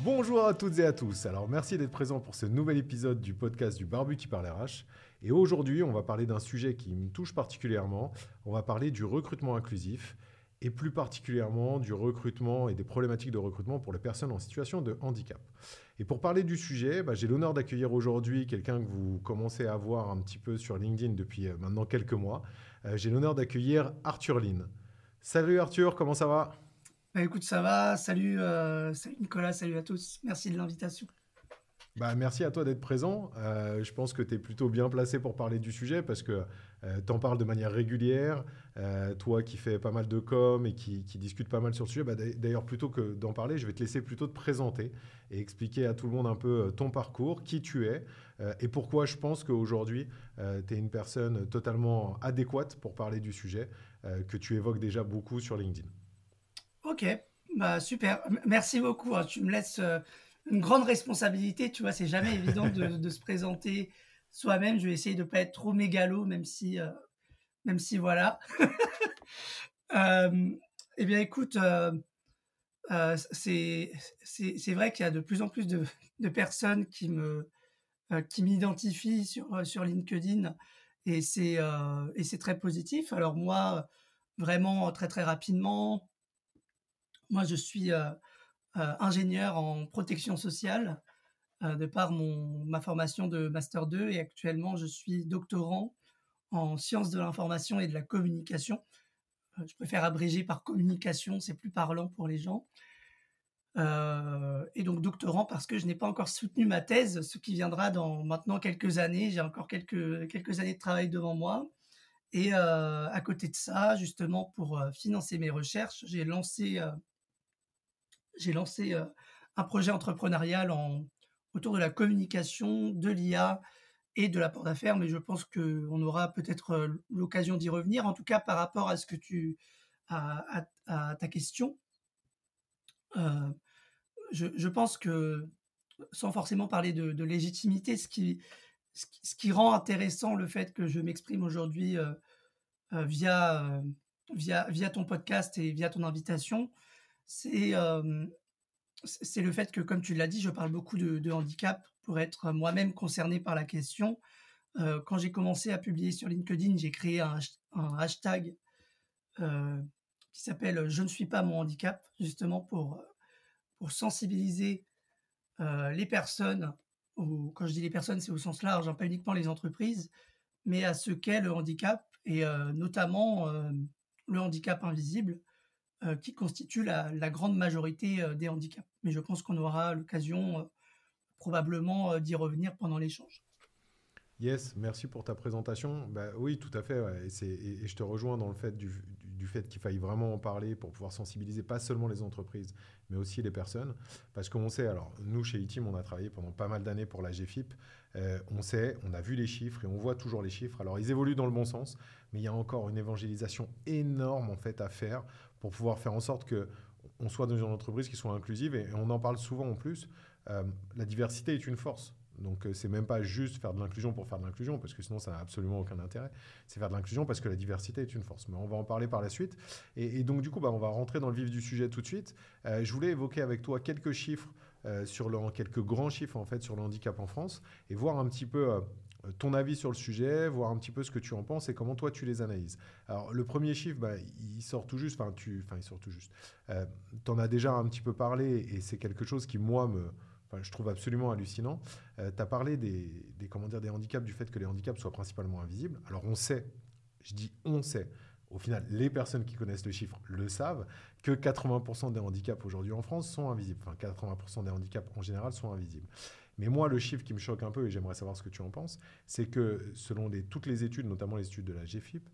Bonjour à toutes et à tous. Alors merci d'être présents pour ce nouvel épisode du podcast du Barbu qui parle RH. Et aujourd'hui, on va parler d'un sujet qui me touche particulièrement. On va parler du recrutement inclusif et plus particulièrement du recrutement et des problématiques de recrutement pour les personnes en situation de handicap. Et pour parler du sujet, bah, j'ai l'honneur d'accueillir aujourd'hui quelqu'un que vous commencez à voir un petit peu sur LinkedIn depuis euh, maintenant quelques mois. Euh, j'ai l'honneur d'accueillir Arthur Lynn. Salut Arthur, comment ça va? Bah, écoute, ça va. Salut, euh, salut Nicolas, salut à tous. Merci de l'invitation. Bah, merci à toi d'être présent. Euh, je pense que tu es plutôt bien placé pour parler du sujet parce que euh, tu en parles de manière régulière. toi qui fais pas mal de com et qui, qui discute pas mal sur le sujet, bah, d'ailleurs, plutôt que d'en parler, je vais te laisser plutôt te présenter et expliquer à tout le monde un peu ton parcours, qui tu es et pourquoi je pense qu'aujourd'hui, tu es une personne totalement adéquate pour parler du sujet que tu évoques déjà beaucoup sur LinkedIn. Ok, bah super. Merci beaucoup. Hein. Tu me laisses euh, une grande responsabilité. Tu vois, c'est jamais évident de, se présenter soi-même. Je vais essayer de pas être trop mégalo, même si, euh, même si voilà. euh, eh bien, écoute, euh, c'est c'est vrai qu'il y a de plus en plus de, de personnes qui me qui m'identifient sur sur LinkedIn et c'est et c'est très positif. Alors moi, vraiment très très rapidement moi, je suis euh, euh, ingénieur en protection sociale euh, de par mon, ma formation de Master 2 et actuellement, je suis doctorant en sciences de l'information et de la communication. je préfère abréger par communication, c'est plus parlant pour les gens. et donc doctorant parce que je n'ai pas encore soutenu ma thèse, ce qui viendra dans maintenant quelques années. J'ai encore quelques, quelques années de travail devant moi. Et à côté de ça, justement, pour financer mes recherches, j'ai lancé j'ai lancé euh, un projet entrepreneurial en, autour de la communication, de l'IA et de l'apport d'affaires, mais je pense qu'on aura peut-être euh, l'occasion d'y revenir. En tout cas, par rapport à ce que tu à, ta question, euh, je, pense que sans forcément parler de, légitimité, ce qui, ce qui, rend intéressant le fait que je m'exprime aujourd'hui via, via, via ton podcast et via ton invitation, c'est c'est le fait que, comme tu l'as dit, je parle beaucoup de, handicap pour être moi-même concerné par la question. quand j'ai commencé à publier sur LinkedIn, j'ai créé un, hashtag qui s'appelle Je ne suis pas mon handicap, justement pour, pour sensibiliser les personnes, ou quand je dis les personnes, c'est au sens large, hein, pas uniquement les entreprises, mais à ce qu'est le handicap, et notamment le handicap invisible, qui constitue la, grande majorité euh, des handicaps. Mais je pense qu'on aura l'occasion euh, probablement d'y revenir pendant l'échange. Yes, merci pour ta présentation. Bah, oui, tout à fait. Et, je te rejoins dans le fait du, fait qu'il faille vraiment en parler pour pouvoir sensibiliser pas seulement les entreprises, mais aussi les personnes. Parce qu'on sait, alors nous chez ITIM, on a travaillé pendant pas mal d'années pour la GFIP. on sait, on a vu les chiffres et on voit toujours les chiffres. Alors ils évoluent dans le bon sens, mais il y a encore une évangélisation énorme en fait à faire pour pouvoir faire en sorte que on soit dans une entreprise qui soit inclusive et, on en parle souvent en plus. Euh, la diversité est une force. Donc, euh, c'est même pas juste faire de l'inclusion pour faire de l'inclusion, parce que sinon, ça n'a absolument aucun intérêt. C'est faire de l'inclusion parce que la diversité est une force. Mais on va en parler par la suite. Et, donc, du coup, bah, on va rentrer dans le vif du sujet tout de suite. Euh, je voulais évoquer avec toi quelques chiffres, sur le, quelques grands chiffres, en fait, sur le handicap en France, et voir un petit peu euh, ton avis sur le sujet, voir un petit peu ce que tu en penses et comment toi tu les analyses. Alors le premier chiffre, bah, il sort tout juste, enfin il sort tout juste. Euh, tu en as déjà un petit peu parlé et c'est quelque chose qui moi me, je trouve absolument hallucinant. Euh, tu as parlé des, des, comment dire, des handicaps, du fait que les handicaps soient principalement invisibles. Alors on sait, je dis on sait, au final, les personnes qui connaissent le chiffre le savent, que 80% des handicaps aujourd'hui en France sont invisibles. Enfin, 80% des handicaps en général sont invisibles. Mais moi, le chiffre qui me choque un peu, et j'aimerais savoir ce que tu en penses, c'est que selon toutes les études, notamment les études de la GFIP,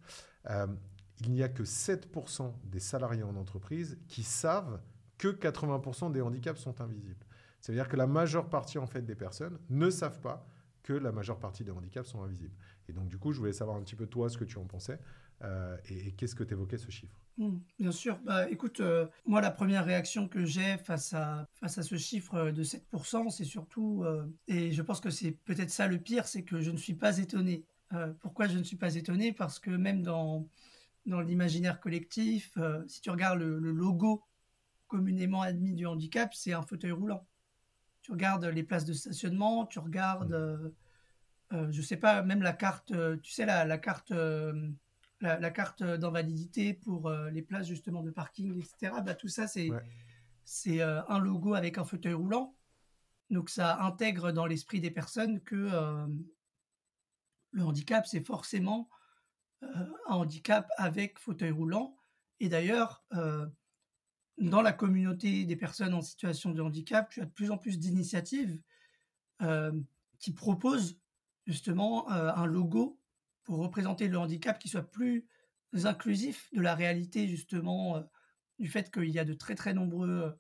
euh, il n'y a que 7% des salariés en entreprise qui savent que 80% des handicaps sont invisibles. C'est-à-dire que la majeure partie en fait des personnes ne savent pas que la majeure partie des handicaps sont invisibles. Et donc, du coup, je voulais savoir un petit peu toi ce que tu en pensais euh, et, qu'est-ce que tu évoquais ce chiffre? Mmh, bien sûr. Bah, écoute, euh, moi, la première réaction que j'ai face à, face à ce chiffre de 7%, c'est surtout, euh, et je pense que c'est peut-être ça le pire, c'est que je ne suis pas étonné. pourquoi je ne suis pas étonné? Parce que même dans, dans l'imaginaire collectif, si tu regardes le logo communément admis du handicap, c'est un fauteuil roulant. Tu regardes les places de stationnement, tu regardes, mmh. je euh, je sais pas, même la carte, euh, tu sais, la, carte, euh, la, carte d'invalidité pour les places justement de parking, etc. Bah, tout ça, c'est c'est un logo avec un fauteuil roulant. Donc ça intègre dans l'esprit des personnes que le handicap, c'est forcément un handicap avec fauteuil roulant. Et d'ailleurs, dans la communauté des personnes en situation de handicap, tu as de plus en plus d'initiatives qui proposent justement euh, un logo pour représenter le handicap qui soit plus inclusif de la réalité justement euh, du fait qu'il y a de très très nombreux euh,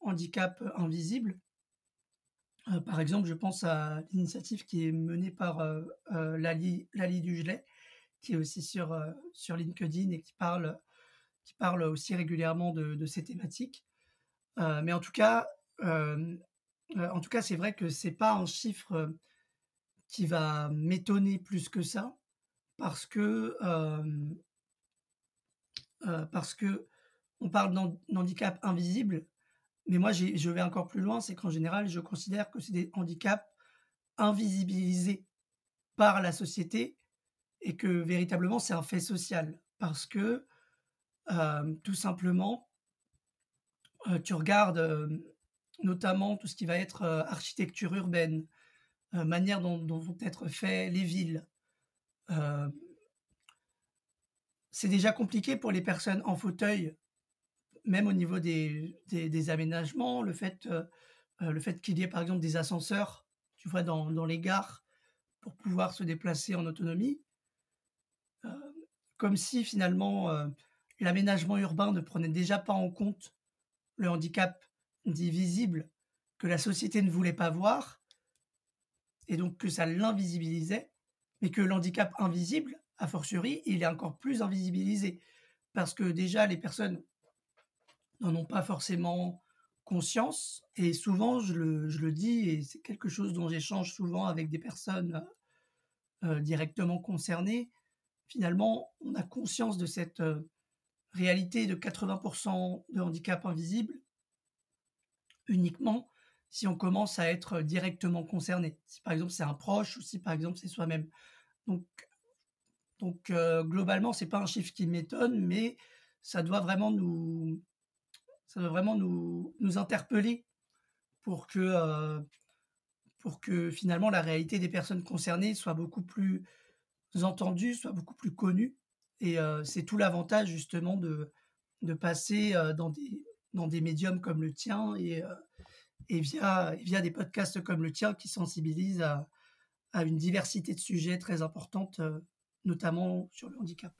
handicaps invisibles. par exemple, je pense à l'initiative qui est menée par Lali, Lali Dugelet, qui est aussi sur, sur LinkedIn et qui parle, qui parle aussi régulièrement de, ces thématiques. mais en tout cas, en tout cas, c'est vrai que c'est pas un chiffre qui va m'étonner plus que ça, parce que, euh, parce que on parle d'handicap invisible, mais moi je vais encore plus loin, c'est qu'en général, je considère que c'est des handicaps invisibilisés par la société et que véritablement c'est un fait social, parce que tout simplement, tu regardes notamment tout ce qui va être architecture urbaine, euh, manière dont, vont être faits les villes. Euh, c'est déjà compliqué pour les personnes en fauteuil, même au niveau des, des, aménagements, le fait, euh, fait qu'il y ait par exemple des ascenseurs, tu vois, dans, dans les gares, pour pouvoir se déplacer en autonomie, comme si finalement l'aménagement urbain ne prenait déjà pas en compte le handicap dit visible que la société ne voulait pas voir, et donc que ça l'invisibilisait, mais que l'handicap invisible, a fortiori, il est encore plus invisibilisé. Parce que déjà, les personnes n'en ont pas forcément conscience, et souvent, je le, dis, et c'est quelque chose dont j'échange souvent avec des personnes euh, directement concernées, finalement, on a conscience de cette euh, réalité de 80% de handicap invisible uniquement si on commence à être directement concerné. Si par exemple c'est un proche ou si par exemple c'est soi-même. Donc, donc euh, globalement, c'est pas un chiffre qui m'étonne, mais ça doit vraiment nous, ça doit vraiment nous, nous interpeller pour que, euh, pour que finalement la réalité des personnes concernées soit beaucoup plus entendue, soit beaucoup plus connue. Et c'est tout l'avantage justement de, passer dans, des, médiums comme le tien et via, des podcasts comme le tien qui sensibilisent à, une diversité de sujets très importante, notamment sur le handicap.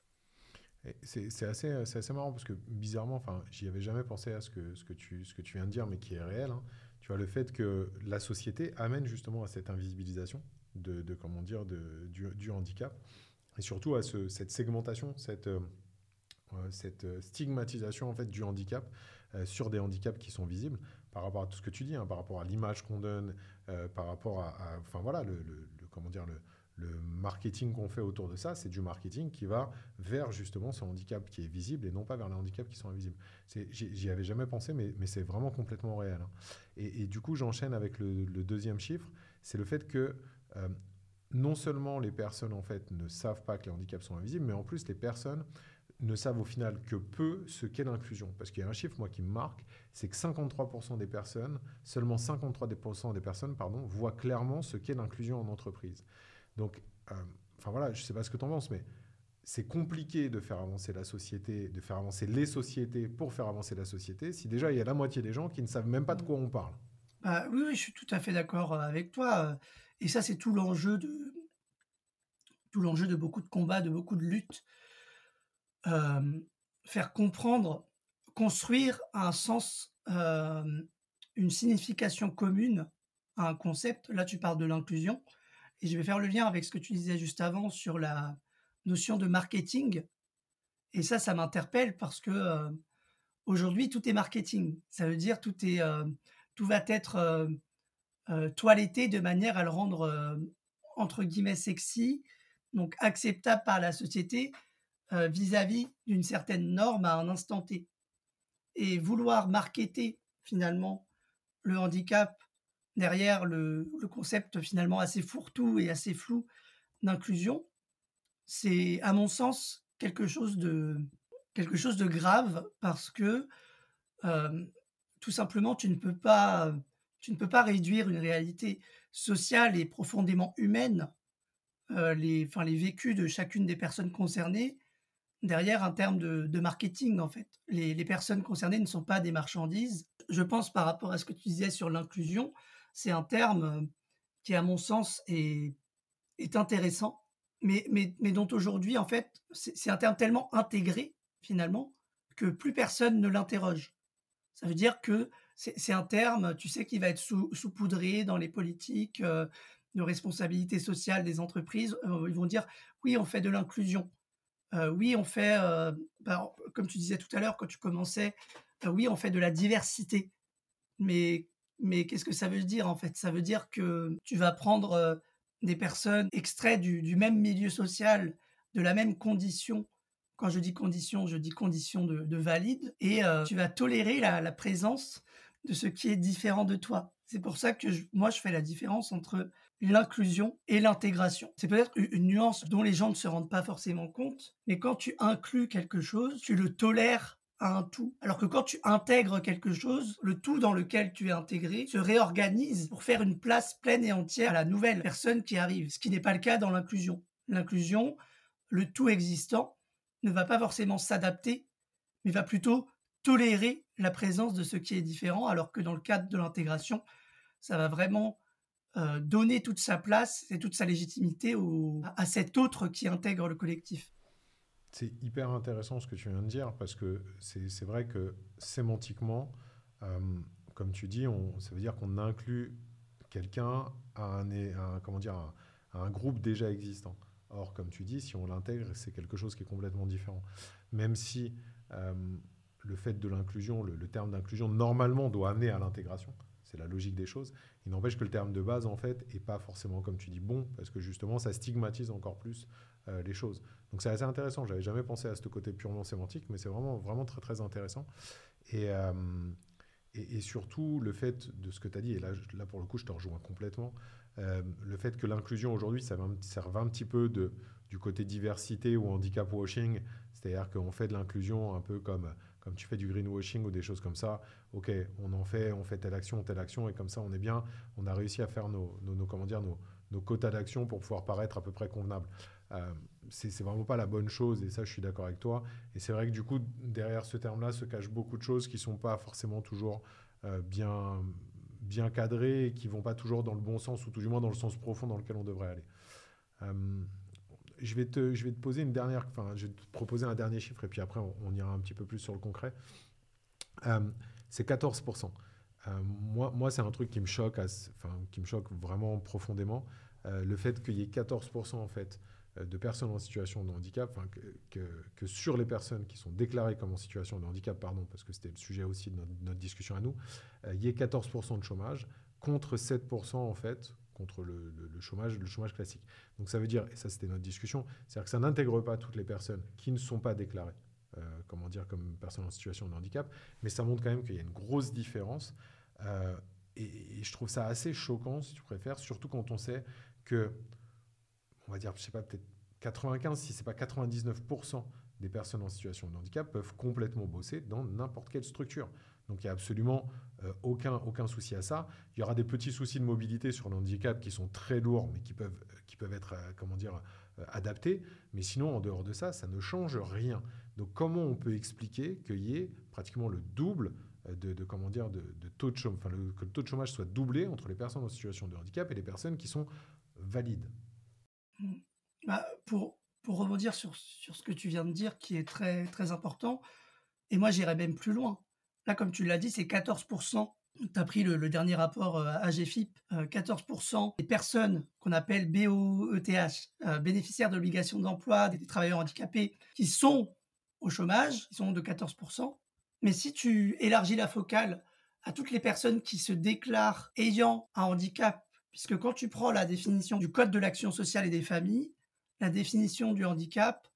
C'est assez, marrant parce que bizarrement, enfin, j'y avais jamais pensé à ce que, tu, viens de dire, mais qui est réel. Hein. Tu vois, le fait que la société amène justement à cette invisibilisation de, comment dire, du, handicap et surtout à ce, cette segmentation, cette, euh, cette stigmatisation en fait du handicap euh, sur des handicaps qui sont visibles par rapport à tout ce que tu dis, hein, par rapport à l'image qu'on donne, euh, par rapport à, enfin voilà, le, comment dire, le, marketing qu'on fait autour de ça, c'est du marketing qui va vers justement ce handicap qui est visible et non pas vers les handicaps qui sont invisibles. J'y avais jamais pensé, mais, c'est vraiment complètement réel. Hein. Et, du coup, j'enchaîne avec le, deuxième chiffre, c'est le fait que euh, non seulement les personnes en fait ne savent pas que les handicaps sont invisibles, mais en plus les personnes ne savent au final que peu ce qu'est l'inclusion. Parce qu'il y a un chiffre, moi, qui me marque, c'est que 53% des personnes, seulement 53% des personnes, pardon, voient clairement ce qu'est l'inclusion en entreprise. Donc, euh, enfin voilà, je ne sais pas ce que tu en penses, mais c'est compliqué de faire avancer la société, de faire avancer les sociétés pour faire avancer la société, si déjà il y a la moitié des gens qui ne savent même pas de quoi on parle. Bah, oui, oui, je suis tout à fait d'accord euh, avec toi. Et ça, c'est tout l'enjeu de tout l'enjeu de beaucoup de combats, de beaucoup de luttes faire comprendre, construire un sens, une signification commune à un concept. Là, tu parles de l'inclusion. Et je vais faire le lien avec ce que tu disais juste avant sur la notion de marketing. Et ça, ça m'interpelle parce que euh, aujourd'hui, tout est marketing. Ça veut dire tout est, euh, tout va être euh, toiletté de manière à le rendre entre guillemets sexy, donc acceptable par la société vis-à-vis d'une certaine norme à un instant T. Et vouloir marketer finalement le handicap derrière le, concept finalement assez fourre-tout et assez flou d'inclusion, c'est à mon sens quelque chose de, quelque chose de grave parce que euh, tout simplement tu ne peux pas tu ne peux pas réduire une réalité sociale et profondément humaine euh, les, enfin, les vécus de chacune des personnes concernées derrière un terme de, marketing en fait. Les, personnes concernées ne sont pas des marchandises. Je pense par rapport à ce que tu disais sur l'inclusion, c'est un terme qui, à mon sens, est, est intéressant, mais, mais, mais dont aujourd'hui, en fait, c'est un terme tellement intégré, finalement, que plus personne ne l'interroge. Ça veut dire que c'est un terme, tu sais, qui va être sous, saupoudré dans les politiques euh, de responsabilité sociale des entreprises. Euh, ils vont dire, oui, on fait de l'inclusion. oui, on fait, bah, comme tu disais tout à l'heure quand tu commençais, oui, on fait de la diversité. Mais mais qu'est-ce que ça veut dire en fait? Ça veut dire que tu vas prendre euh, des personnes extraites du, même milieu social, de la même condition. Quand je dis condition, je dis condition de, valide. Et euh, tu vas tolérer la, présence de ce qui est différent de toi. C'est pour ça que moi, je fais la différence entre l'inclusion et l'intégration. C'est peut-être une nuance dont les gens ne se rendent pas forcément compte, mais quand tu inclus quelque chose, tu le tolères un tout. Alors que quand tu intègres quelque chose, le tout dans lequel tu es intégré se réorganise pour faire une place pleine et entière à la nouvelle personne qui arrive, ce qui n'est pas le cas dans l'inclusion. L'inclusion, le tout existant, ne va pas forcément s'adapter, mais va plutôt tolérer la présence de ce qui est différent, alors que dans le cadre de l'intégration, ça va vraiment euh, donner toute sa place et toute sa légitimité à cet autre qui intègre le collectif. C'est hyper intéressant ce que tu viens de dire parce que c'est vrai que sémantiquement, euh, comme tu dis, on, ça veut dire qu'on inclut quelqu'un à un, comment dire, un groupe déjà existant. Or, comme tu dis, si on l'intègre, c'est quelque chose qui est complètement différent. Même si euh, le fait de l'inclusion, le, terme d'inclusion, normalement doit amener à l'intégration, c'est la logique des choses. Il n'empêche que le terme de base, en fait, est pas forcément, comme tu dis, bon, parce que justement, ça stigmatise encore plus euh, les choses. Donc c'est assez intéressant. J'avais jamais pensé à ce côté purement sémantique, mais c'est vraiment, vraiment très, très intéressant. Et, euh, surtout, le fait de ce que tu as dit, et là, pour le coup, je te rejoins complètement, euh, le fait que l'inclusion aujourd'hui, ça serve un petit peu du côté diversité ou handicap washing, c'est-à-dire qu'on fait de l'inclusion un peu comme, comme tu fais du greenwashing ou des choses comme ça. Ok, on en fait, on fait telle action, telle action, et comme ça, on est bien. On a réussi à faire nos, nos, comment dire, nos, nos quotas d'action pour pouvoir paraître à peu près convenable. Euh, c'est vraiment pas la bonne chose, et ça, je suis d'accord avec toi. Et c'est vrai que du coup, derrière ce terme-là se cachent beaucoup de choses qui sont pas forcément toujours euh, bien, bien cadrées et qui vont pas toujours dans le bon sens, ou tout du moins dans le sens profond dans lequel on devrait aller. Euh, je, vais te, poser une dernière, enfin, je vais te proposer un dernier chiffre, et puis après, on, ira un petit peu plus sur le concret. c'est 14%. moi, moi c'est un truc qui me choque, enfin, qui me choque vraiment profondément. le fait qu'il y ait 14% en fait euh, de personnes en situation de handicap, que, que, sur les personnes qui sont déclarées comme en situation de handicap, pardon, parce que c'était le sujet aussi de notre, discussion à nous, euh, il y ait 14% de chômage contre 7% en fait contre le, chômage, le chômage classique. Donc ça veut dire, et ça c'était notre discussion, c'est-à-dire que ça n'intègre pas toutes les personnes qui ne sont pas déclarées, euh, comment dire, comme personnes en situation de handicap, mais ça montre quand même qu'il y a une grosse différence. et, et, je trouve ça assez choquant, si tu préfères, surtout quand on sait que on va dire, je sais pas, peut-être 95, si c'est pas 99% des personnes en situation de handicap peuvent complètement bosser dans n'importe quelle structure. Donc il n'y a absolument euh, aucun, aucun souci à ça. Il y aura des petits soucis de mobilité sur le handicap qui sont très lourds, mais qui peuvent, qui peuvent être euh, comment dire, euh, adaptés. Mais sinon, en dehors de ça, ça ne change rien. Donc comment on peut expliquer qu'il y ait pratiquement le double de, comment dire, de, taux de chômage, enfin, que le taux de chômage soit doublé entre les personnes en situation de handicap et les personnes qui sont valides? Bah, pour, pour rebondir sur, sur ce que tu viens de dire, qui est très, très important, et moi j'irais même plus loin. Là, comme tu l'as dit, c'est 14% Tu as pris le, dernier rapport AGFIP, 14% des personnes qu'on appelle BOETH, bénéficiaires de l'obligation d'emploi, des, travailleurs handicapés, qui sont au chômage, ils sont de 14%. Mais si tu élargis la focale à toutes les personnes qui se déclarent ayant un handicap, puisque quand tu prends la définition du Code de l'action sociale et des familles, la définition du handicap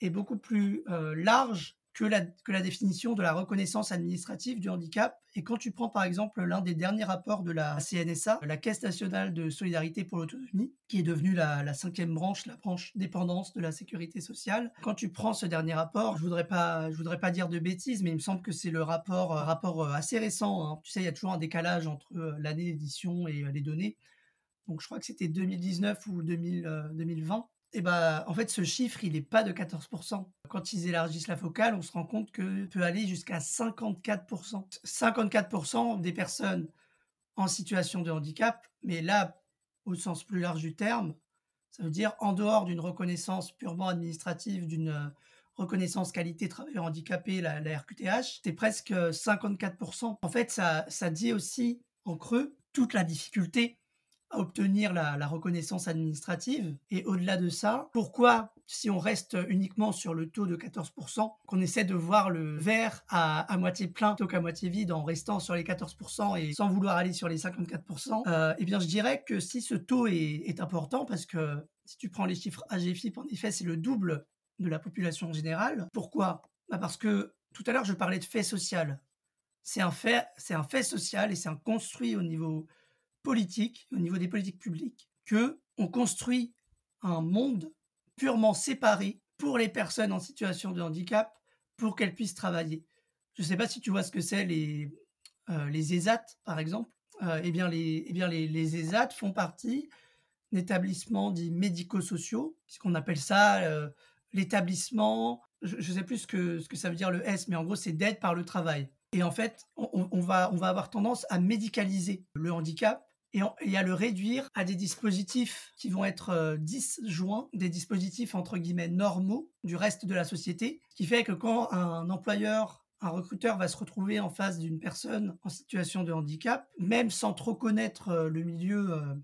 est beaucoup plus large que la, définition de la reconnaissance administrative du handicap. Et quand tu prends par exemple l'un des derniers rapports de la CNSA, la Caisse nationale de solidarité pour l'autonomie, qui est devenue la, cinquième branche, la branche dépendance de la sécurité sociale, quand tu prends ce dernier rapport, je voudrais pas, voudrais pas dire de bêtises, mais il me semble que c'est le rapport, euh, euh, assez récent. Hein. Tu sais, il y a toujours un décalage entre euh, l'année d'édition et les données. Donc je crois que c'était 2019 ou 2020 et bah, en fait, ce chiffre, il n'est pas de 14%. Quand ils élargissent la focale, on se rend compte que peut aller jusqu'à 54%. 54% des personnes en situation de handicap, mais là, au sens plus large du terme, ça veut dire en dehors d'une reconnaissance purement administrative, d'une euh, reconnaissance qualité travailleur handicapé, la, RQTH, c'est presque 54%. En fait, ça, ça dit aussi en creux toute la difficulté obtenir la, reconnaissance administrative. Et au-delà de ça, pourquoi, si on reste uniquement sur le taux de 14%, qu'on essaie de voir le verre à, moitié plein plutôt qu'à moitié vide en restant sur les 14% et sans vouloir aller sur les 54%, euh, eh bien je dirais que si ce taux est, important, parce que si tu prends les chiffres AGFIP, en effet, c'est le double de la population générale. Pourquoi? Bah Parce que tout à l'heure, je parlais de fait social. C'est un fait, c'est un fait social et c'est un construit au niveau politique, au niveau des politiques publiques, que on construit un monde purement séparé pour les personnes en situation de handicap pour qu'elles puissent travailler. Je ne sais pas si tu vois ce que c'est les, euh, les ESAT, par exemple. Euh, eh bien, les, eh bien les, les ESAT font partie d'établissements dits médico-sociaux, qu'on appelle ça euh, l'établissement, je ne sais plus ce que, ce que ça veut dire le S, mais en gros, c'est d'aide par le travail. Et en fait, on, va, on va avoir tendance à médicaliser le handicap et, à le réduire à des dispositifs qui vont être euh, disjoints, des dispositifs entre guillemets normaux du reste de la société, ce qui fait que quand un employeur, un recruteur va se retrouver en face d'une personne en situation de handicap, même sans trop connaître euh, le milieu euh,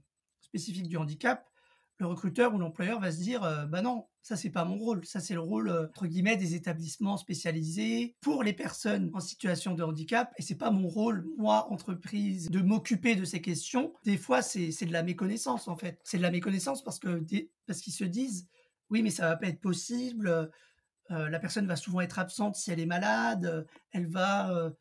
spécifique du handicap, le recruteur ou l'employeur va se dire euh, bah non, ça c'est pas mon rôle, ça c'est le rôle euh, entre guillemets des établissements spécialisés pour les personnes en situation de handicap et c'est pas mon rôle moi entreprise de m'occuper de ces questions. Des fois c'est de la méconnaissance en fait. C'est de la méconnaissance parce que parce qu'ils se disent oui mais ça va pas être possible. Euh, la personne va souvent être absente si elle est malade. Elle va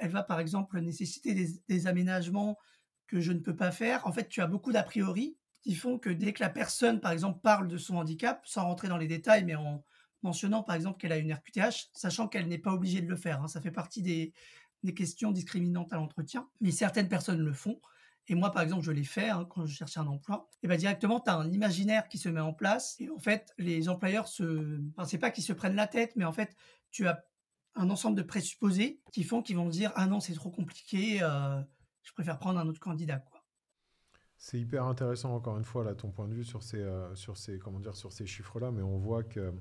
elle va par exemple nécessiter des aménagements que je ne peux pas faire. En fait, tu as beaucoup d'a priori qui font que dès que la personne, par exemple, parle de son handicap, sans rentrer dans les détails, mais en mentionnant, par exemple, qu'elle a une RQTH, sachant qu'elle n'est pas obligée de le faire, hein, ça fait partie des, questions discriminantes à l'entretien, mais certaines personnes le font. Et moi, par exemple, je l'ai fait hein, quand je cherchais un emploi. Et bien directement, tu as un imaginaire qui se met en place. Et en fait, les employeurs se. C'est pas qu'ils se prennent la tête, mais en fait, tu as un ensemble de présupposés qui font qu'ils vont dire Ah non, c'est trop compliqué, euh, je préfère prendre un autre candidat. Quoi. C'est hyper intéressant, encore une fois, ton point de vue sur ces, euh, sur ces, comment dire, sur ces chiffres-là, mais on voit que,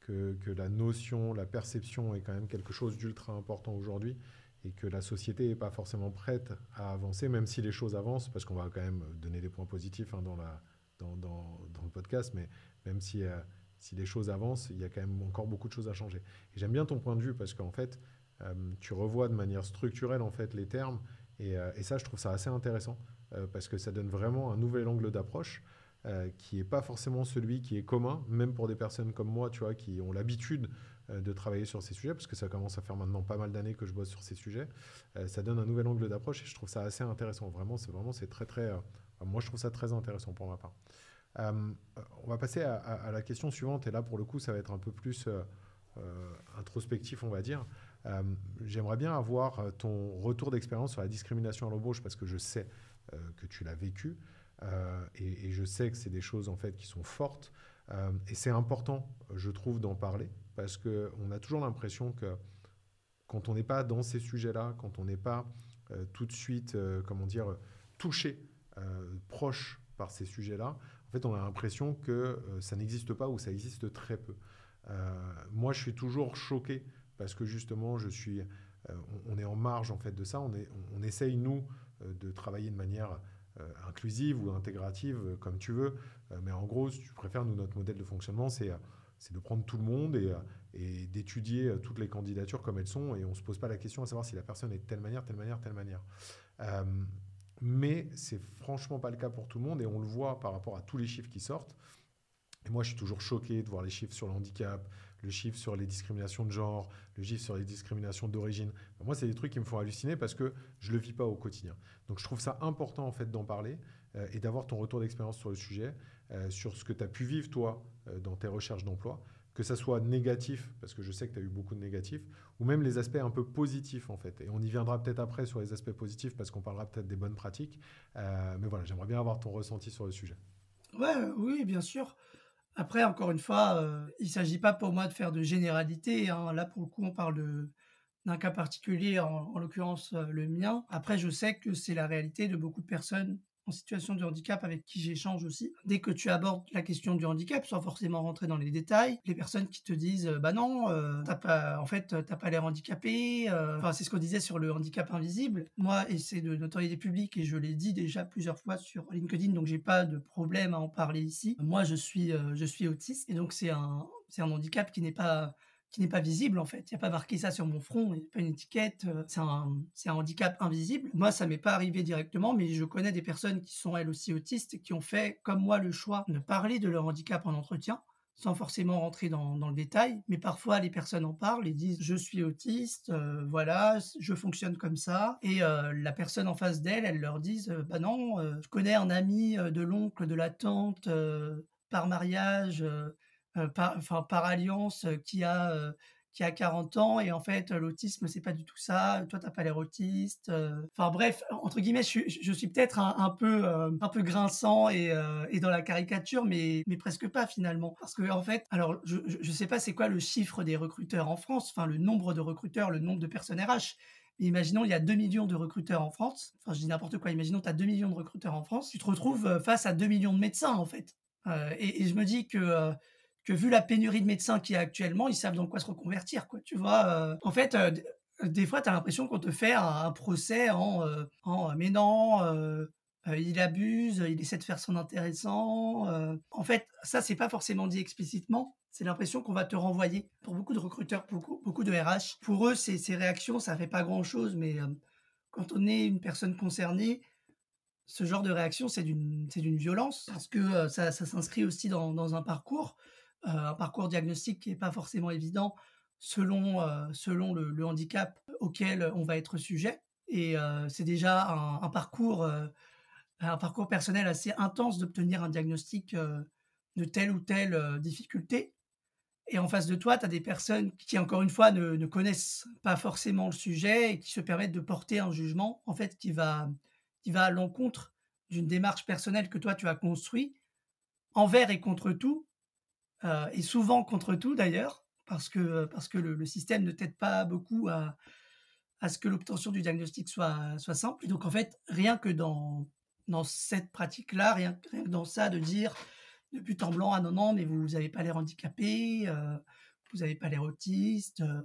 que, la notion, la perception est quand même quelque chose d'ultra important aujourd'hui et que la société n'est pas forcément prête à avancer, même si les choses avancent, parce qu'on va quand même donner des points positifs hein, dans, la, dans, le podcast, mais même si, euh, si les choses avancent, il y a quand même encore beaucoup de choses à changer. Et j'aime bien ton point de vue parce qu'en fait, euh, tu revois de manière structurelle en fait les termes, et ça, je trouve ça assez intéressant. Euh, parce que ça donne vraiment un nouvel angle d'approche euh, qui n'est pas forcément celui qui est commun, même pour des personnes comme moi, tu vois, qui ont l'habitude euh, de travailler sur ces sujets, parce que ça commence à faire maintenant pas mal d'années que je bosse sur ces sujets. ça donne un nouvel angle d'approche et je trouve ça assez intéressant. Vraiment, c'est vraiment, c'est très, très. moi, je trouve ça très intéressant pour ma part. on va passer à, à, la question suivante, et là, pour le coup, ça va être un peu plus introspectif, on va dire. J'aimerais bien avoir ton retour d'expérience sur la discrimination à l'embauche, parce que je sais que tu l'as vécu. Euh, et, je sais que c'est des choses en fait qui sont fortes. Euh, et c'est important, je trouve, d'en parler parce qu'on a toujours l'impression que quand on n'est pas dans ces sujets-là, quand on n'est pas tout de suite, comment dire, touché, proche par ces sujets-là, en fait, on a l'impression que ça n'existe pas ou ça existe très peu. moi, je suis toujours choqué parce que justement, je suis on, est en marge en fait de ça. On, est, on, essaye, nous, de travailler de manière inclusive ou intégrative, comme tu veux. mais en gros, si tu préfères, nous, notre modèle de fonctionnement, c'est c'est de prendre tout le monde et, d'étudier toutes les candidatures comme elles sont. Et on ne se pose pas la question à savoir si la personne est de telle manière, telle manière, telle manière. mais c'est franchement pas le cas pour tout le monde et on le voit par rapport à tous les chiffres qui sortent. Et moi, je suis toujours choqué de voir les chiffres sur le handicap, le chiffre sur les discriminations de genre, le chiffre sur les discriminations d'origine. Moi, c'est des trucs qui me font halluciner parce que je ne le vis pas au quotidien. Donc, je trouve ça important, en fait, d'en parler euh, et d'avoir ton retour d'expérience sur le sujet, euh, sur ce que tu as pu vivre, toi, euh, dans tes recherches d'emploi, que ça soit négatif, parce que je sais que tu as eu beaucoup de négatifs, ou même les aspects un peu positifs, en fait. Et on y viendra peut-être après sur les aspects positifs, parce qu'on parlera peut-être des bonnes pratiques. mais voilà, j'aimerais bien avoir ton ressenti sur le sujet. Ouais, oui, bien sûr. Après, encore une fois, euh, il ne s'agit pas pour moi de faire de généralité. Hein. Là, pour le coup, on parle d'un cas particulier, en, l'occurrence euh, le mien. Après, je sais que c'est la réalité de beaucoup de personnes en situation de handicap avec qui j'échange aussi. Dès que tu abordes la question du handicap, sans forcément rentrer dans les détails, les personnes qui te disent euh, bah non, euh, pas, en fait, t'as pas l'air handicapé. Euh, enfin, c'est ce qu'on disait sur le handicap invisible. Moi, et c'est de notoriété publique et je l'ai dit déjà plusieurs fois sur LinkedIn, donc j'ai pas de problème à en parler ici. Moi, je suis, je suis autiste et donc c'est un, c'est un handicap qui n'est pas qui n'est pas visible en fait. Il n'y a pas marqué ça sur mon front, il n'y a pas une étiquette, euh, c'est un, un, handicap invisible. Moi, ça m'est pas arrivé directement, mais je connais des personnes qui sont elles aussi autistes et qui ont fait, comme moi, le choix de parler de leur handicap en entretien sans forcément rentrer dans, dans, le détail, mais parfois les personnes en parlent et disent je suis autiste, euh, voilà, je fonctionne comme ça, et euh, la personne en face d'elle, elle leur dit bah non, je connais un ami de l'oncle, de la tante, par mariage, par, enfin, par alliance euh, qui a euh, qui a 40 ans et en fait l'autisme c'est pas du tout ça toi t'as pas l'air autiste enfin bref entre guillemets je, suis peut-être un, peu un peu grinçant et, et, dans la caricature mais mais presque pas finalement parce que en fait alors je je sais pas c'est quoi le chiffre des recruteurs en France enfin le nombre de recruteurs le nombre de personnes RH imaginons, il y a 2 millions de recruteurs en France. Enfin, je dis n'importe quoi. Imaginons, tu as 2 millions de recruteurs en France. Tu te retrouves face à 2 millions de médecins, en fait. et, je me dis que vu la pénurie de médecins qu'il y a actuellement, ils savent dans quoi se reconvertir, quoi. Tu vois, euh. en fait, euh, des fois, tu as l'impression qu'on te fait un, procès en, euh, en mais non, il abuse, il essaie de faire son intéressant. En fait, ça, c'est pas forcément dit explicitement. C'est l'impression qu'on va te renvoyer. Pour beaucoup de recruteurs, beaucoup, beaucoup de RH, pour eux, ces, réactions, ça fait pas grand-chose, mais quand on est une personne concernée, ce genre de réaction, c'est d'une, violence parce que ça, ça s'inscrit aussi dans, un parcours. Euh, un parcours diagnostique qui n'est pas forcément évident selon, euh, selon le, handicap auquel on va être sujet. Et euh, c'est déjà un, parcours, un parcours personnel assez intense d'obtenir un diagnostic de telle ou telle difficulté. Et en face de toi, tu as des personnes qui, encore une fois, ne, connaissent pas forcément le sujet et qui se permettent de porter un jugement, en fait, qui va, qui va à l'encontre d'une démarche personnelle que toi, tu as construite, envers et contre tout, euh, et souvent contre tout d'ailleurs, parce que, parce que le, système ne t'aide pas beaucoup à, à ce que l'obtention du diagnostic soit, simple. Et donc en fait, rien que dans, dans cette pratique-là, rien, rien, que dans ça, de dire de but en blanc, ah non, non, mais vous n'avez pas l'air handicapé, euh, vous n'avez pas l'air autiste, euh,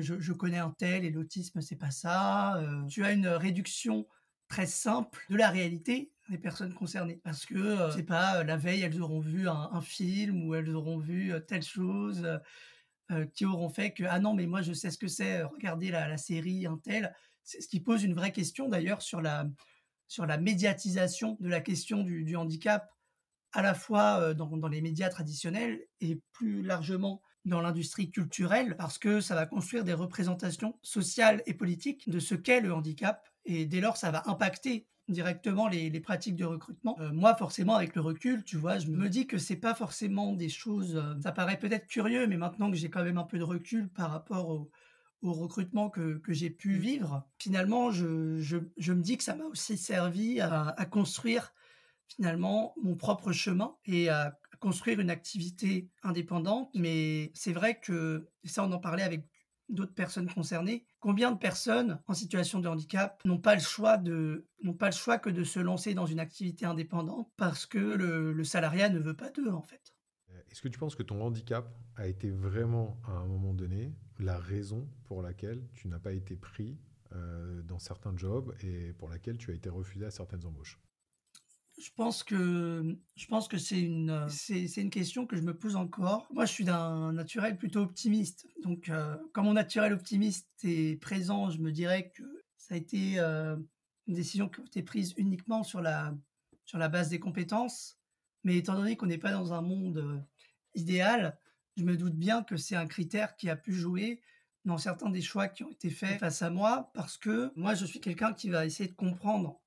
je, je, connais un tel et l'autisme, c'est pas ça. tu as une réduction très simple de la réalité des personnes concernées. Parce que, euh, c'est pas, euh, la veille, elles auront vu un, film ou elles auront vu euh, telle chose qui auront fait que, ah non, mais moi, je sais ce que c'est, regardez la, série, un tel. C'est ce qui pose une vraie question, d'ailleurs, sur la, sur la médiatisation de la question du, du handicap, à la fois dans, dans, les médias traditionnels et plus largement dans l'industrie culturelle, parce que ça va construire des représentations sociales et politiques de ce qu'est le handicap, et dès lors, ça va impacter directement les, pratiques de recrutement. Euh, moi, forcément, avec le recul, tu vois, je me dis que c'est pas forcément des choses. Euh, ça paraît peut-être curieux, mais maintenant que j'ai quand même un peu de recul par rapport au, recrutement que, j'ai pu vivre, finalement, je, me dis que ça m'a aussi servi à, construire finalement mon propre chemin et à construire une activité indépendante. Mais c'est vrai que, ça on en parlait avec d'autres personnes concernées. Combien de personnes en situation de handicap n'ont pas le choix que de se lancer dans une activité indépendante parce que le, salariat ne veut pas d'eux en fait? Est-ce que tu penses que ton handicap a été vraiment, à un moment donné, la raison pour laquelle tu n'as pas été pris euh, dans certains jobs et pour laquelle tu as été refusé à certaines embauches? Je pense que je pense que c'est une c'est, une question que je me pose encore. Moi, je suis d'un naturel plutôt optimiste. Donc, euh, quand mon naturel optimiste est présent, je me dirais que ça a été euh, une décision qui a été prise uniquement sur la sur la base des compétences. Mais étant donné qu'on n'est pas dans un monde idéal, je me doute bien que c'est un critère qui a pu jouer dans certains des choix qui ont été faits face à moi, parce que moi, je suis quelqu'un qui va essayer de comprendre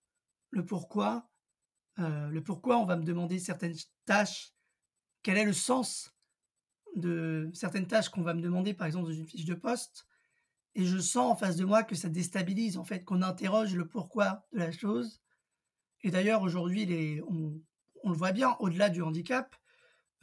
le pourquoi, euh, le pourquoi on va me demander certaines tâches, quel est le sens de certaines tâches qu'on va me demander, par exemple, dans une fiche de poste, et je sens en face de moi que ça déstabilise, en fait, qu'on interroge le pourquoi de la chose. Et d'ailleurs, aujourd'hui, on, le voit bien, au-delà du handicap,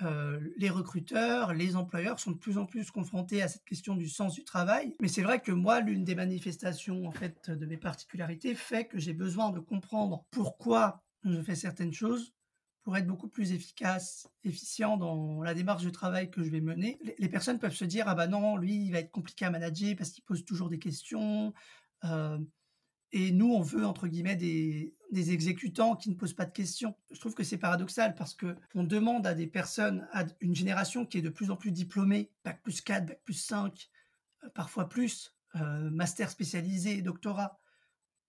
euh, les recruteurs, les employeurs sont de plus en plus confrontés à cette question du sens du travail. Mais c'est vrai que moi, l'une des manifestations en fait de mes particularités fait que j'ai besoin de comprendre pourquoi je fais certaines choses pour être beaucoup plus efficace, efficient dans la démarche de travail que je vais mener. Les personnes peuvent se dire ah bah non, lui il va être compliqué à manager parce qu'il pose toujours des questions. Euh, et nous, on veut, entre guillemets, des, exécutants qui ne posent pas de questions. Je trouve que c'est paradoxal parce que on demande à des personnes, à une génération qui est de plus en plus diplômée, Bac plus 4, Bac plus 5, euh, parfois plus, euh, master spécialisé, doctorat,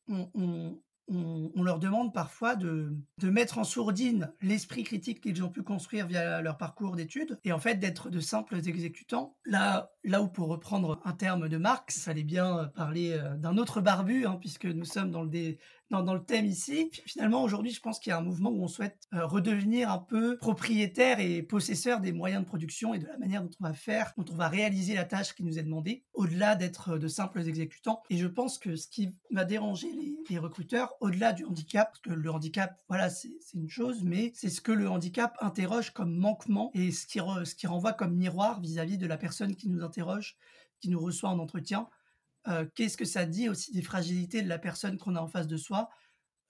on, on, leur demande parfois de, mettre en sourdine l'esprit critique qu'ils ont pu construire via leur parcours d'études et en fait d'être de simples exécutants. Là, là où pour reprendre un terme de Marx, ça allait bien parler euh, d'un autre barbu, hein, puisque nous sommes dans le, dans, le thème ici. Finalement, aujourd'hui, je pense qu'il y a un mouvement où on souhaite euh, redevenir un peu propriétaire et possesseur des moyens de production et de la manière dont on va faire, dont on va réaliser la tâche qui nous est demandée, au-delà d'être de simples exécutants. Et je pense que ce qui va déranger les, recruteurs, au-delà du handicap, parce que le handicap, voilà, c'est une chose, mais c'est ce que le handicap interroge comme manquement et ce qui, ce qui renvoie comme miroir vis-à-vis de la personne qui nous interroge, qui nous reçoit en entretien. Euh, qu'est-ce que ça dit aussi des fragilités de la personne qu'on a en face de soi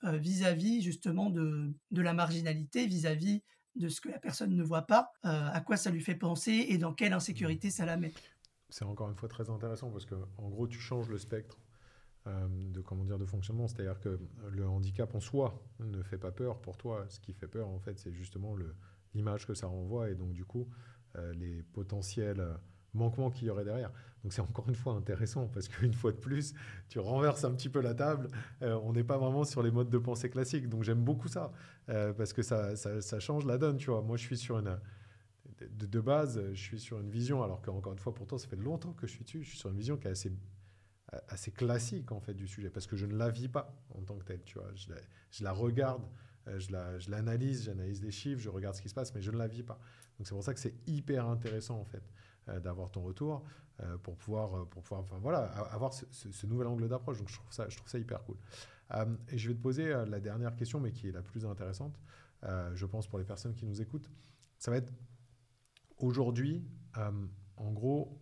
euh, vis-à-vis justement de, de, la marginalité, vis-à-vis de ce que la personne ne voit pas, euh, à quoi ça lui fait penser et dans quelle insécurité ça la met? C'est encore une fois très intéressant parce que en gros tu changes le spectre de comment dire de fonctionnement, c'est-à-dire que le handicap en soi ne fait pas peur pour toi. Ce qui fait peur en fait, c'est justement l'image que ça renvoie et donc du coup les potentiels manquements qu'il y aurait derrière. Donc c'est encore une fois intéressant parce qu'une fois de plus, tu renverses un petit peu la table. Euh, on n'est pas vraiment sur les modes de pensée classiques. Donc j'aime beaucoup ça euh, parce que ça, ça, change la donne. Tu vois, moi je suis sur une de, base, je suis sur une vision. Alors qu'encore une fois, pourtant ça fait longtemps que je suis dessus. Je suis sur une vision qui est assez assez classique en fait du sujet parce que je ne la vis pas en tant que telle. Tu vois, je la, je regarde. Euh, je l'analyse, la, j'analyse les chiffres, je regarde ce qui se passe, mais je ne la vis pas. Donc c'est pour ça que c'est hyper intéressant en fait d'avoir ton retour. Euh, pour pouvoir, euh, pour pouvoir voilà, avoir ce, nouvel angle d'approche. Donc je trouve, ça, je trouve ça hyper cool. Euh, et je vais te poser la dernière question, mais qui est la plus intéressante, je pense, pour les personnes qui nous écoutent. Ça va être aujourd'hui, en gros,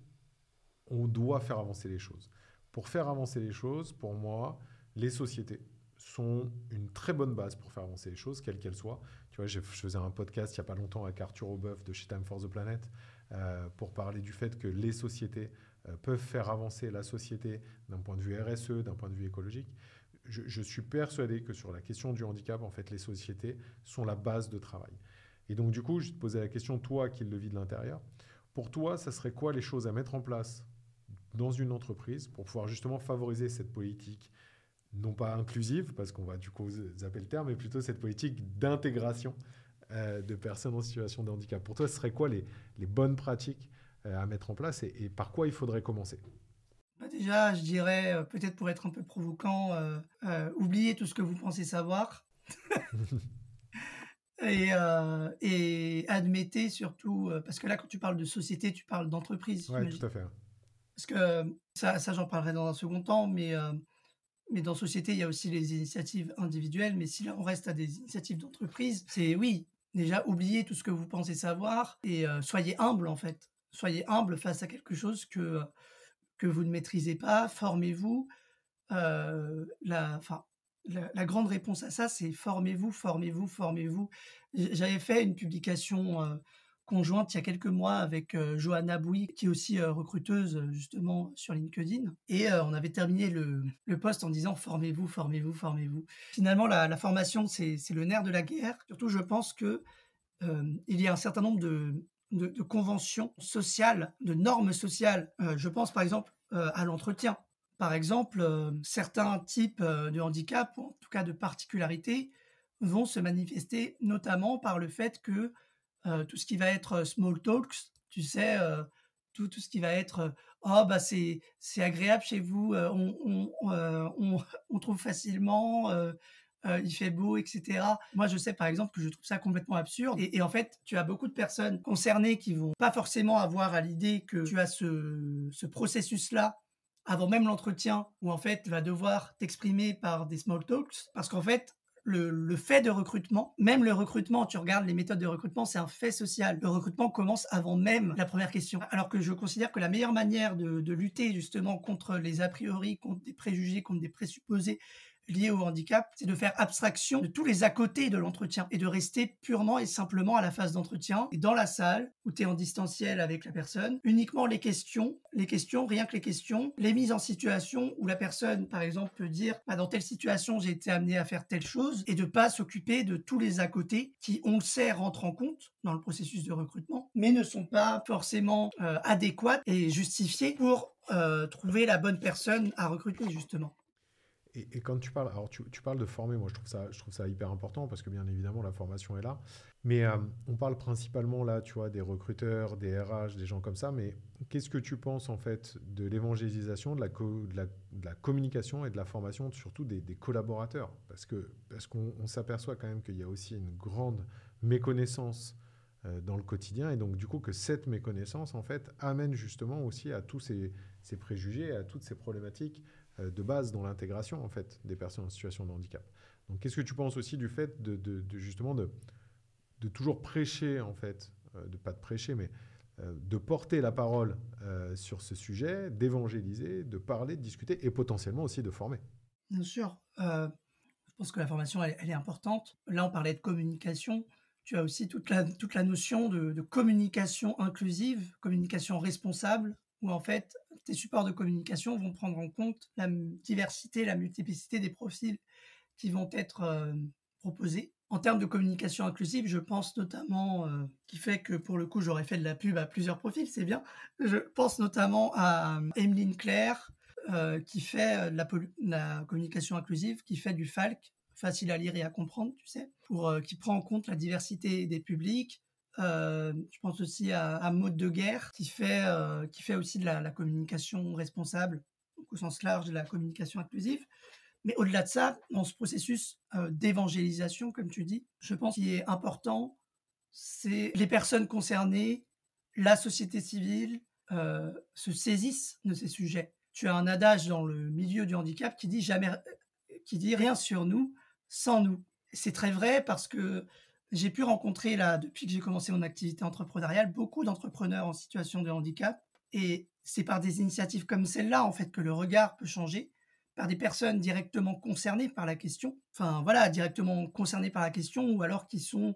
on doit faire avancer les choses. Pour faire avancer les choses, pour moi, les sociétés sont une très bonne base pour faire avancer les choses, quelles qu'elles soient. Tu vois, je faisais un podcast il n'y a pas longtemps avec Arthur Aubeuf de chez Time for the Planet, euh, pour parler du fait que les sociétés euh, peuvent faire avancer la société d'un point de vue RSE, d'un point de vue écologique. Je, suis persuadé que sur la question du handicap, en fait, les sociétés sont la base de travail. Et donc, du coup, je te posais la question, toi qui le vis de l'intérieur, pour toi, ça serait quoi les choses à mettre en place dans une entreprise pour pouvoir justement favoriser cette politique, non pas inclusive, parce qu'on va du coup zapper le terme, mais plutôt cette politique d'intégration euh, de personnes en situation de handicap. Pour toi, ce serait quoi les, bonnes pratiques euh, à mettre en place et, par quoi il faudrait commencer? Bah, Déjà, je dirais, euh, peut-être pour être un peu provocant, oubliez tout ce que vous pensez savoir. et, et, admettez surtout, parce que là, quand tu parles de société, tu parles d'entreprise. Oui, tout à fait. Parce que ça, ça j'en parlerai dans un second temps, mais mais dans société, il y a aussi les initiatives individuelles. Mais si là, on reste à des initiatives d'entreprise, c'est oui, déjà oubliez tout ce que vous pensez savoir et euh, soyez humble en fait. Soyez humble face à quelque chose que, que vous ne maîtrisez pas, formez-vous. Euh, la, la, grande réponse à ça, c'est formez-vous, formez-vous, formez-vous. J'avais fait une publication euh, conjointe il y a quelques mois avec Johanna Bouy, qui est aussi recruteuse justement sur LinkedIn. Et on avait terminé le, le post en disant formez-vous, formez-vous, formez-vous. Finalement, la, formation, c'est le nerf de la guerre. Surtout, je pense que il y a un certain nombre de, conventions sociales, de normes sociales. je pense par exemple à l'entretien. Par exemple, certains types de handicap, en tout cas de particularités, vont se manifester notamment par le fait que euh, tout ce qui va être euh, small talks, tu sais, euh, tout, tout, ce qui va être oh bah c'est agréable chez vous, on, on, on, trouve facilement, il fait beau, etc. Moi, je sais par exemple que je trouve ça complètement absurde. Et, en fait, tu as beaucoup de personnes concernées qui vont pas forcément avoir à l'idée que tu as ce, ce processus-là avant même l'entretien, où en fait, tu vas devoir t'exprimer par des small talks, parce qu'en fait, le, fait de recrutement, même le recrutement, tu regardes les méthodes de recrutement, c'est un fait social. Le recrutement commence avant même la première question. Alors que je considère que la meilleure manière de, de lutter justement contre les a priori, contre des préjugés, contre des présupposés liés au handicap, c'est de faire abstraction de tous les à côté de l'entretien et de rester purement et simplement à la phase d'entretien et dans la salle où tu es en distanciel avec la personne, uniquement les questions, les questions, rien que les questions, les mises en situation où la personne, par exemple, peut dire bah, dans telle situation j'ai été amené à faire telle chose et de pas s'occuper de tous les à côté qui, on le sait, rentrent en compte dans le processus de recrutement, mais ne sont pas forcément euh, adéquates et justifiées pour euh, trouver la bonne personne à recruter justement. Et, quand tu parles, alors tu, parles de former, moi je trouve, ça, je trouve ça hyper important parce que bien évidemment la formation est là. Mais euh, on parle principalement là, tu vois, des recruteurs, des RH, des gens comme ça. Mais qu'est-ce que tu penses en fait de l'évangélisation, de la, communication et de la formation, surtout des, collaborateurs? Parce que parce qu'on s'aperçoit quand même qu'il y a aussi une grande méconnaissance euh, dans le quotidien et donc du coup que cette méconnaissance en fait amène justement aussi à tous ces, ces préjugés, à toutes ces problématiques de base dans l'intégration en fait des personnes en situation de handicap. Donc qu'est-ce que tu penses aussi du fait de, justement de, toujours prêcher en fait, euh, de pas de prêcher mais euh, de porter la parole sur ce sujet, d'évangéliser, de parler, de discuter et potentiellement aussi de former? Bien sûr. je pense que la formation, elle, est importante. Là, on parlait de communication. Tu as aussi toute la, toute la notion de communication inclusive, communication responsable, où en fait, tes supports de communication vont prendre en compte la diversité, la multiplicité des profils qui vont être euh, proposés. En termes de communication inclusive, je pense notamment, euh, qui fait que pour le coup j'aurais fait de la pub à plusieurs profils, c'est bien. Je pense notamment à euh, Emeline Claire, qui fait la, la, communication inclusive, qui fait du FALC, facile à lire et à comprendre, tu sais, pour, qui prend en compte la diversité des publics, euh, je pense aussi à, à Mode de Guerre, qui fait, euh, qui fait aussi de la, communication responsable, au sens large de la communication inclusive. Mais au-delà de ça, dans ce processus euh, d'évangélisation, comme tu dis, je pense qu'il est important, c'est les personnes concernées, la société civile, se saisissent de ces sujets. Tu as un adage dans le milieu du handicap qui dit jamais, qui dit rien sur nous sans nous. C'est très vrai parce que j'ai pu rencontrer, là, depuis que j'ai commencé mon activité entrepreneuriale, beaucoup d'entrepreneurs en situation de handicap. Et c'est par des initiatives comme celle-là, en fait, que le regard peut changer, par des personnes directement concernées par la question. Enfin, voilà, directement concernées par la question, ou alors qui sont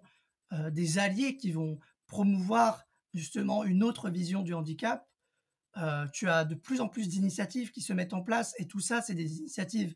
euh, des alliés qui vont promouvoir justement une autre vision du handicap. Euh, tu as de plus en plus d'initiatives qui se mettent en place, et tout ça, c'est des initiatives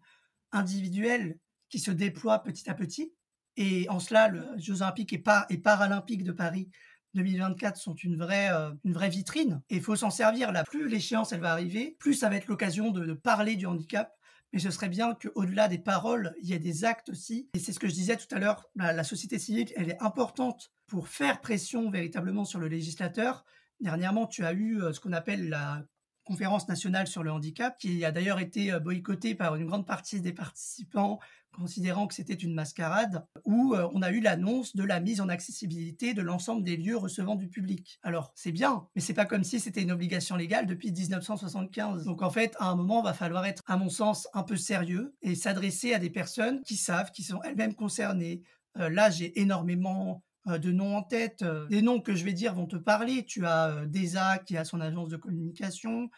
individuelles qui se déploient petit à petit et en cela, les Jeux olympiques et, paralympiques de Paris 2024 sont une vraie, euh, une vraie vitrine. Et il faut s'en servir. Plus l'échéance elle va arriver, plus ça va être l'occasion de, parler du handicap. Mais ce serait bien qu'au-delà des paroles, il y ait des actes aussi. Et c'est ce que je disais tout à l'heure, la, société civile, elle est importante pour faire pression véritablement sur le législateur. Dernièrement, tu as eu euh, ce qu'on appelle la conférence nationale sur le handicap, qui a d'ailleurs été euh, boycottée par une grande partie des participants considérant que c'était une mascarade, où euh, on a eu l'annonce de la mise en accessibilité de l'ensemble des lieux recevant du public. Alors, c'est bien, mais c'est pas comme si c'était une obligation légale depuis 1975. Donc en fait, à un moment, va falloir être, à mon sens, un peu sérieux et s'adresser à des personnes qui savent, qui sont elles-mêmes concernées. Euh, là, j'ai énormément euh, de noms en tête. Des noms que je vais dire vont te parler. Tu as DESA qui a son agence de communication.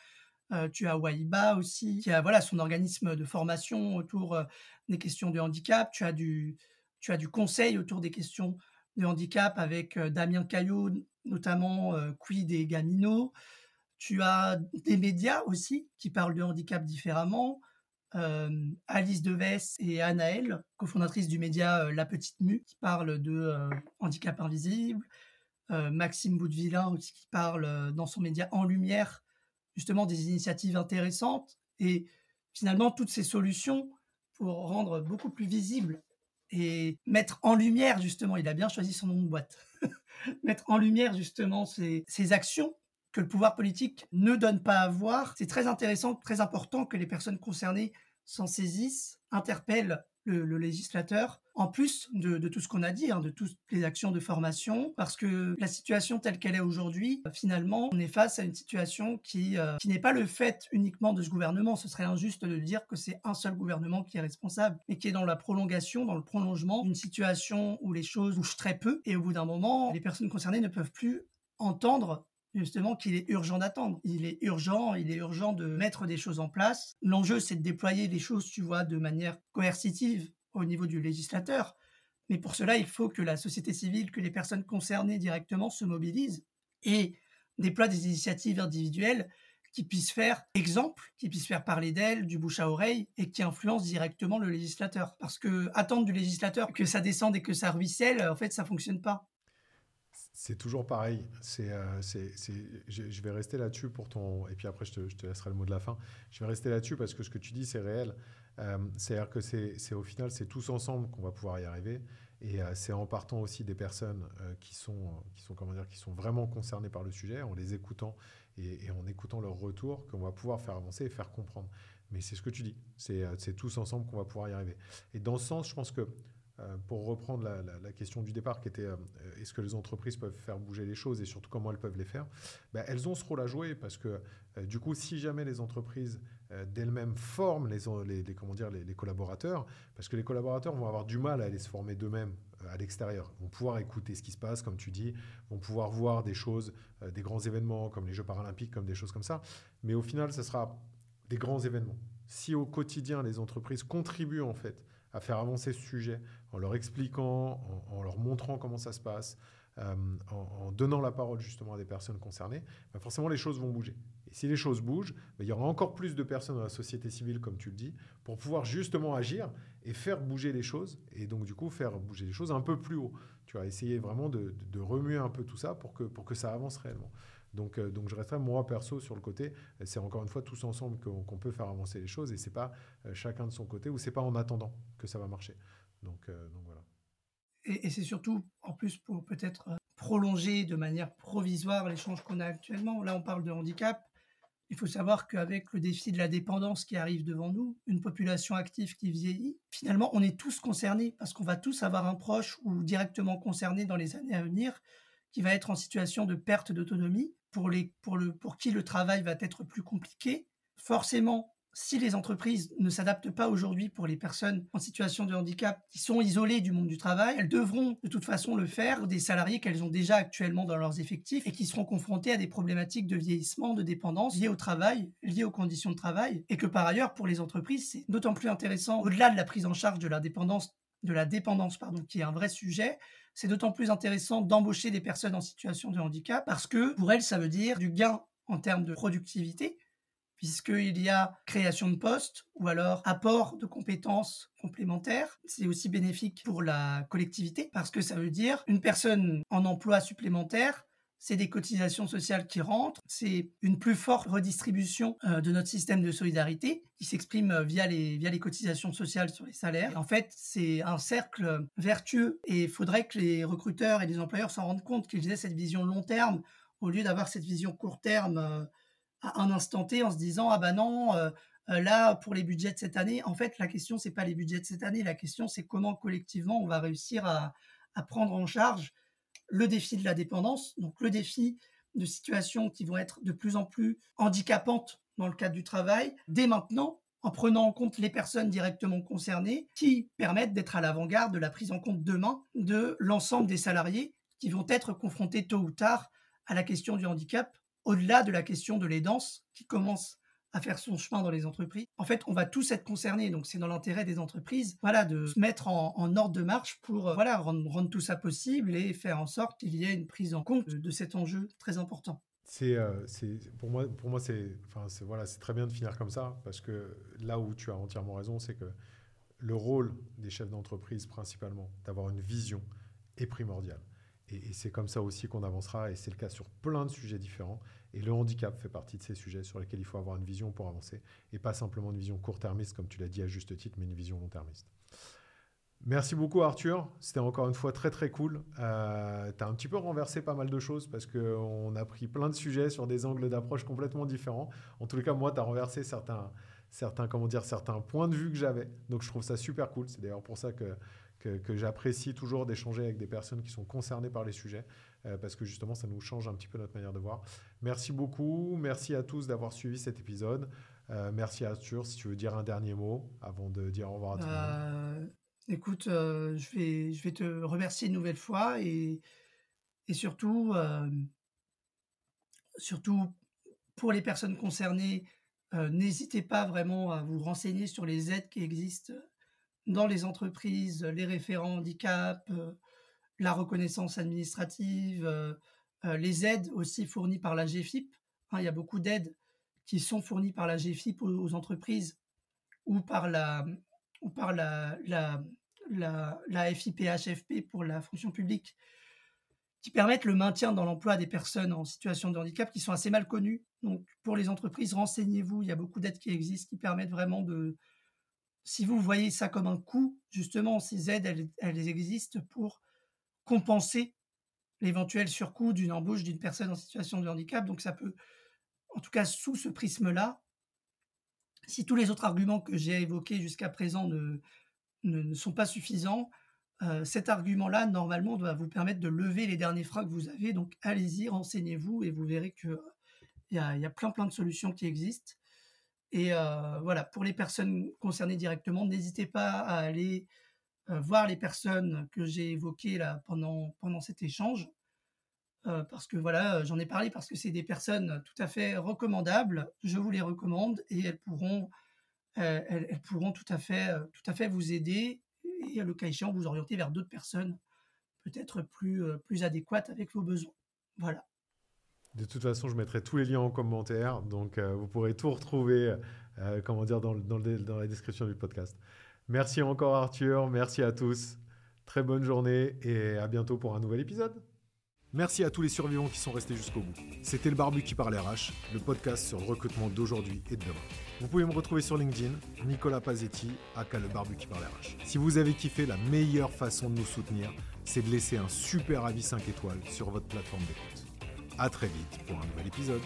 Tu as Waiba aussi, qui a voilà son organisme de formation autour des questions de handicap, tu as du, tu as du conseil autour des questions de handicap avec Damien Caillot, notamment Quid et Gamino. Tu as des médias aussi qui parlent de handicap différemment. Alice Deves et Anaëlle, cofondatrice du média La Petite Mue, qui parle de handicap invisible. Maxime Boudevillain aussi qui parle dans son média En Lumière, justement des initiatives intéressantes. Et finalement, toutes ces solutions pour rendre beaucoup plus visible et mettre en lumière, justement, il a bien choisi son nom de boîte, mettre en lumière, justement, ces, ces actions que le pouvoir politique ne donne pas à voir. C'est très intéressant, très important que les personnes concernées s'en saisissent, interpellent le, législateur, en plus de, tout ce qu'on a dit, hein, de toutes les actions de formation, parce que la situation telle qu'elle est aujourd'hui, finalement, on est face à une situation qui, euh, qui n'est pas le fait uniquement de ce gouvernement. Ce serait injuste de dire que c'est un seul gouvernement qui est responsable, mais qui est dans la prolongation, dans le prolongement d'une situation où les choses bougent très peu, et au bout d'un moment, les personnes concernées ne peuvent plus entendre justement qu'il est urgent d'attendre. Il est urgent, il est urgent de mettre des choses en place. L'enjeu, c'est de déployer les choses, tu vois, de manière coercitive au niveau du législateur. Mais pour cela, il faut que la société civile, que les personnes concernées directement se mobilisent et déploient des initiatives individuelles qui puissent faire exemple, qui puissent faire parler d'elles, du bouche à oreille, et qui influencent directement le législateur. Parce que attendre du législateur que ça descende et que ça ruisselle, en fait, ça fonctionne pas. C'est toujours pareil. C'est, euh, je, vais rester là-dessus pour ton. Et puis après, je te, laisserai le mot de la fin. Je vais rester là-dessus parce que ce que tu dis, c'est réel. Euh, c'est-à-dire que c'est, au final, c'est tous ensemble qu'on va pouvoir y arriver. Et euh, c'est en partant aussi des personnes qui, sont, qui, sont, comment dire, qui sont vraiment concernées par le sujet, en les écoutant et, et en écoutant leur retour, qu'on va pouvoir faire avancer et faire comprendre. Mais c'est ce que tu dis. C'est, c'est tous ensemble qu'on va pouvoir y arriver. Et dans ce sens, je pense que euh, pour reprendre la, question du départ qui était euh, est-ce que les entreprises peuvent faire bouger les choses et surtout comment elles peuvent les faire, ben, elles ont ce rôle à jouer parce que euh, du coup, si jamais les entreprises d'elles-mêmes forment les, les, comment dire, les, collaborateurs, parce que les collaborateurs vont avoir du mal à aller se former d'eux-mêmes à l'extérieur, vont pouvoir écouter ce qui se passe, comme tu dis, vont pouvoir voir des choses, des grands événements comme les Jeux paralympiques, comme des choses comme ça, mais au final, ce sera des grands événements. Si au quotidien, les entreprises contribuent en fait à faire avancer ce sujet en leur expliquant, en, leur montrant comment ça se passe, euh, en, donnant la parole justement à des personnes concernées, ben forcément les choses vont bouger. Et si les choses bougent, ben il y aura encore plus de personnes dans la société civile, comme tu le dis, pour pouvoir justement agir et faire bouger les choses, et donc du coup faire bouger les choses un peu plus haut. Tu vas essayer vraiment de, de, remuer un peu tout ça pour que, pour que ça avance réellement. Donc, euh, donc je resterai moi perso sur le côté. C'est encore une fois tous ensemble qu'on peut faire avancer les choses et c'est pas euh, chacun de son côté ou c'est pas en attendant que ça va marcher. Donc, euh, donc voilà. Et, c'est surtout en plus pour peut-être prolonger de manière provisoire l'échange qu'on a actuellement. Là, on parle de handicap. Il faut savoir qu'avec le défi de la dépendance qui arrive devant nous, une population active qui vieillit, finalement, on est tous concernés parce qu'on va tous avoir un proche ou directement concerné dans les années à venir qui va être en situation de perte d'autonomie pour, pour qui le travail va être plus compliqué. Forcément, si les entreprises ne s'adaptent pas aujourd'hui pour les personnes en situation de handicap qui sont isolées du monde du travail, elles devront de toute façon le faire des salariés qu'elles ont déjà actuellement dans leurs effectifs et qui seront confrontés à des problématiques de vieillissement, de dépendance liées au travail, liées aux conditions de travail, et que par ailleurs pour les entreprises c'est d'autant plus intéressant au-delà de la prise en charge de la dépendance de la dépendance pardon, qui est un vrai sujet, c'est d'autant plus intéressant d'embaucher des personnes en situation de handicap parce que pour elles, ça veut dire du gain en termes de productivité, puisqu'il y a création de postes ou alors apport de compétences complémentaires. C'est aussi bénéfique pour la collectivité parce que ça veut dire une personne en emploi supplémentaire c'est des cotisations sociales qui rentrent, c'est une plus forte redistribution euh, de notre système de solidarité qui s'exprime euh, via les, via les cotisations sociales sur les salaires. en fait, c'est un cercle vertueux et il faudrait que les recruteurs et les employeurs s'en rendent compte qu'ils aient cette vision long terme au lieu d'avoir cette vision court terme euh, à un instant T en se disant ah bah non là pour les budgets de cette année en fait la question c'est pas les budgets de cette année la question c'est comment collectivement on va réussir à, à prendre en charge le défi de la dépendance, donc le défi de situations qui vont être de plus en plus handicapantes dans le cadre du travail, dès maintenant, en prenant en compte les personnes directement concernées, qui permettent d'être à l'avant-garde de la prise en compte demain de l'ensemble des salariés qui vont être confrontés tôt ou tard à la question du handicap, au-delà de la question de l'aidance qui commence à faire son chemin dans les entreprises. En fait, on va tous être concernés, donc c'est dans l'intérêt des entreprises, voilà, de se mettre en, ordre de marche pour, euh, voilà, rendre, tout ça possible et faire en sorte qu'il y ait une prise en compte de, cet enjeu très important. C'est, euh, pour moi, pour moi, c'est, voilà, c'est très bien de finir comme ça parce que là où tu as entièrement raison, c'est que le rôle des chefs d'entreprise principalement, d'avoir une vision, est primordial. Et, c'est comme ça aussi qu'on avancera, et c'est le cas sur plein de sujets différents. Et le handicap fait partie de ces sujets sur lesquels il faut avoir une vision pour avancer, et pas simplement une vision court-termiste, comme tu l'as dit à juste titre, mais une vision long-termiste. Merci beaucoup Arthur, c'était encore une fois très très cool. Euh, tu as un petit peu renversé pas mal de choses parce qu'on a pris plein de sujets sur des angles d'approche complètement différents. En les cas, moi, tu as renversé certains, certains, comment dire, certains points de vue que j'avais. Donc je trouve ça super cool. C'est d'ailleurs pour ça que que, j'apprécie toujours d'échanger avec des personnes qui sont concernées par les sujets, euh, parce que justement, ça nous change un petit peu notre manière de voir. Merci beaucoup, merci à tous d'avoir suivi cet épisode. Euh, merci Arthur, si tu veux dire un dernier mot avant de dire au revoir à tout le monde. Euh, écoute, je, vais, je vais te remercier une nouvelle fois et, et surtout, surtout pour les personnes concernées, n'hésitez pas vraiment à vous renseigner sur les aides qui existent dans les entreprises, les référents handicap, euh, la reconnaissance administrative, euh, euh, les aides aussi fournies par la GFIP. Hein, il y a beaucoup d'aides qui sont fournies par la GFIP aux, entreprises ou par la, ou par la, la, la FIPHFP pour la fonction publique, qui permettent le maintien dans l'emploi des personnes en situation de handicap qui sont assez mal connues. Donc, pour les entreprises, renseignez-vous. Il y a beaucoup d'aides qui existent qui permettent vraiment de, si vous voyez ça comme un coût, justement, ces aides, elles, existent pour compenser l'éventuel surcoût d'une embauche d'une personne en situation de handicap. Donc ça peut, en tout cas sous ce prisme-là, si tous les autres arguments que j'ai évoqués jusqu'à présent ne, sont pas suffisants, euh, cet argument-là, normalement, doit vous permettre de lever les derniers freins que vous avez. Donc allez-y, renseignez-vous et vous verrez qu'il y, a, y a plein plein de solutions qui existent. Et euh, voilà, pour les personnes concernées directement, n'hésitez pas à aller euh, voir les personnes que j'ai évoquées là pendant, pendant cet échange. Euh, parce que voilà, j'en ai parlé parce que c'est des personnes tout à fait recommandables. Je vous les recommande et elles pourront, elles, pourront tout à fait, tout à fait vous aider et à le cas échéant vous orienter vers d'autres personnes peut-être plus, plus adéquates avec vos besoins. Voilà. De toute façon, je mettrai tous les liens en commentaire, donc euh, vous pourrez tout retrouver, euh, comment dire, dans, la description du podcast. Merci encore Arthur, merci à tous, très bonne journée et à bientôt pour un nouvel épisode. Merci à tous les survivants qui sont restés jusqu'au bout. C'était le Barbu qui parle RH, le podcast sur le recrutement d'aujourd'hui et de demain. Vous pouvez me retrouver sur LinkedIn, Nicolas Pazetti, aka le Barbu qui parle RH. Si vous avez kiffé, la meilleure façon de nous soutenir, c'est de laisser un super avis 5 étoiles sur votre plateforme d'écoute. À très vite pour un nouvel épisode.